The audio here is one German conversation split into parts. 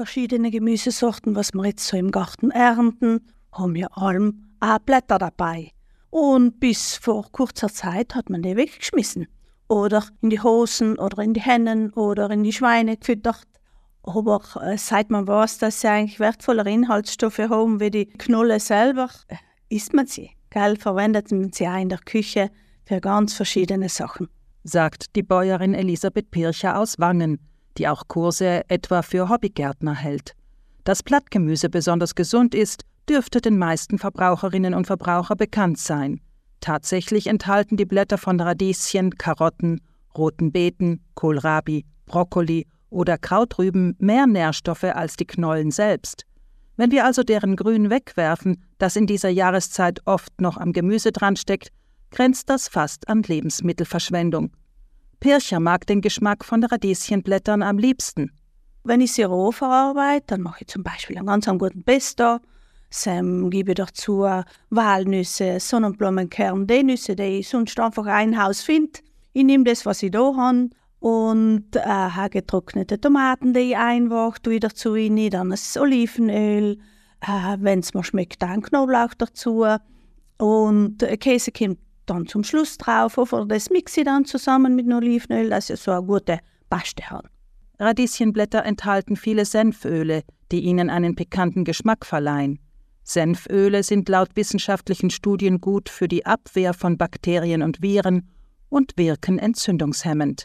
verschiedene Gemüsesorten, was wir jetzt so im Garten ernten, haben wir allem auch Blätter dabei. Und bis vor kurzer Zeit hat man die weggeschmissen. Oder in die Hosen oder in die Hennen oder in die Schweine gefüttert. Aber äh, seit man weiß, dass sie eigentlich wertvollere Inhaltsstoffe haben wie die Knolle selber, äh, isst man sie. Gell, verwendet man sie auch in der Küche für ganz verschiedene Sachen. Sagt die Bäuerin Elisabeth Pircher aus Wangen, die auch Kurse etwa für Hobbygärtner hält. Dass Blattgemüse besonders gesund ist, dürfte den meisten Verbraucherinnen und Verbraucher bekannt sein. Tatsächlich enthalten die Blätter von Radieschen, Karotten, roten Beeten, Kohlrabi, Brokkoli oder Krautrüben mehr Nährstoffe als die Knollen selbst. Wenn wir also deren Grün wegwerfen, das in dieser Jahreszeit oft noch am Gemüse dran steckt, grenzt das fast an Lebensmittelverschwendung. Pircher mag den Geschmack von Radieschenblättern am liebsten. Wenn ich sie roh verarbeite, dann mache ich zum Beispiel einen ganz guten Pesto. Dann gebe ich dazu Walnüsse, Sonnenblumenkern, die Nüsse, die ich sonst einfach ein Haus finde. Ich nehme das, was ich da habe, und äh, getrocknete Tomaten, die ich einfach tue dazu rein, dann das Olivenöl, äh, wenn es mir schmeckt, dann Knoblauch dazu und äh, Käse kommt dann zum Schluss drauf, oder das mixe ich dann zusammen mit Olivenöl, dass ich so eine gute Paste habe. Radieschenblätter enthalten viele Senföle, die ihnen einen pikanten Geschmack verleihen. Senföle sind laut wissenschaftlichen Studien gut für die Abwehr von Bakterien und Viren und wirken entzündungshemmend.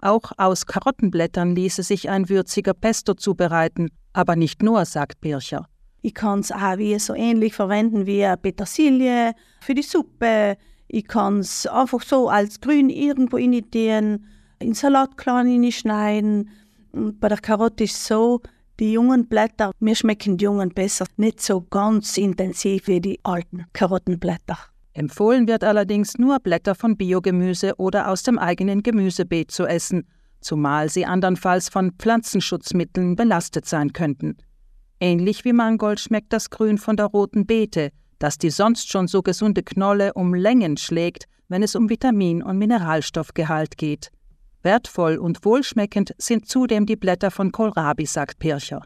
Auch aus Karottenblättern ließe sich ein würziger Pesto zubereiten, aber nicht nur, sagt Bircher. Ich kann es auch wie so ähnlich verwenden wie Petersilie für die Suppe. Ich kann es einfach so als grün irgendwo initiieren, in Salat klein schneiden. Und bei der Karotte ist so, die jungen Blätter, mir schmecken die jungen besser, nicht so ganz intensiv wie die alten Karottenblätter. Empfohlen wird allerdings nur Blätter von Biogemüse oder aus dem eigenen Gemüsebeet zu essen, zumal sie andernfalls von Pflanzenschutzmitteln belastet sein könnten. Ähnlich wie Mangold schmeckt das Grün von der roten Beete, das die sonst schon so gesunde Knolle um Längen schlägt, wenn es um Vitamin- und Mineralstoffgehalt geht. Wertvoll und wohlschmeckend sind zudem die Blätter von Kohlrabi, sagt Pircher.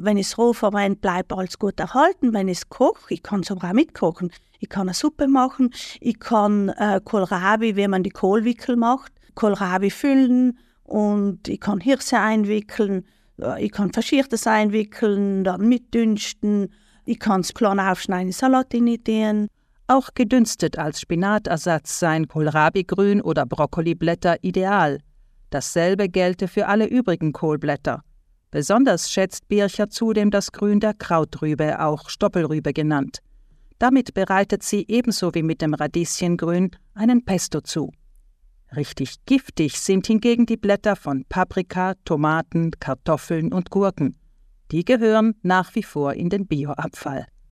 Wenn ich es roh verwende, bleibt alles gut erhalten. Wenn ich es koche, ich kann sogar mitkochen. Ich kann eine Suppe machen, ich kann äh, Kohlrabi, wie man die Kohlwickel macht, Kohlrabi füllen und ich kann Hirse einwickeln, äh, ich kann Verschiertes einwickeln, dann mitdünsten, ich kann es klein aufschneiden, in Salat initiieren. Auch gedünstet als Spinatersatz seien Kohlrabi-Grün oder Brokkoliblätter ideal. Dasselbe gelte für alle übrigen Kohlblätter. Besonders schätzt Bircher zudem das Grün der Krautrübe, auch Stoppelrübe genannt. Damit bereitet sie ebenso wie mit dem Radieschengrün einen Pesto zu. Richtig giftig sind hingegen die Blätter von Paprika, Tomaten, Kartoffeln und Gurken. Die gehören nach wie vor in den Bioabfall.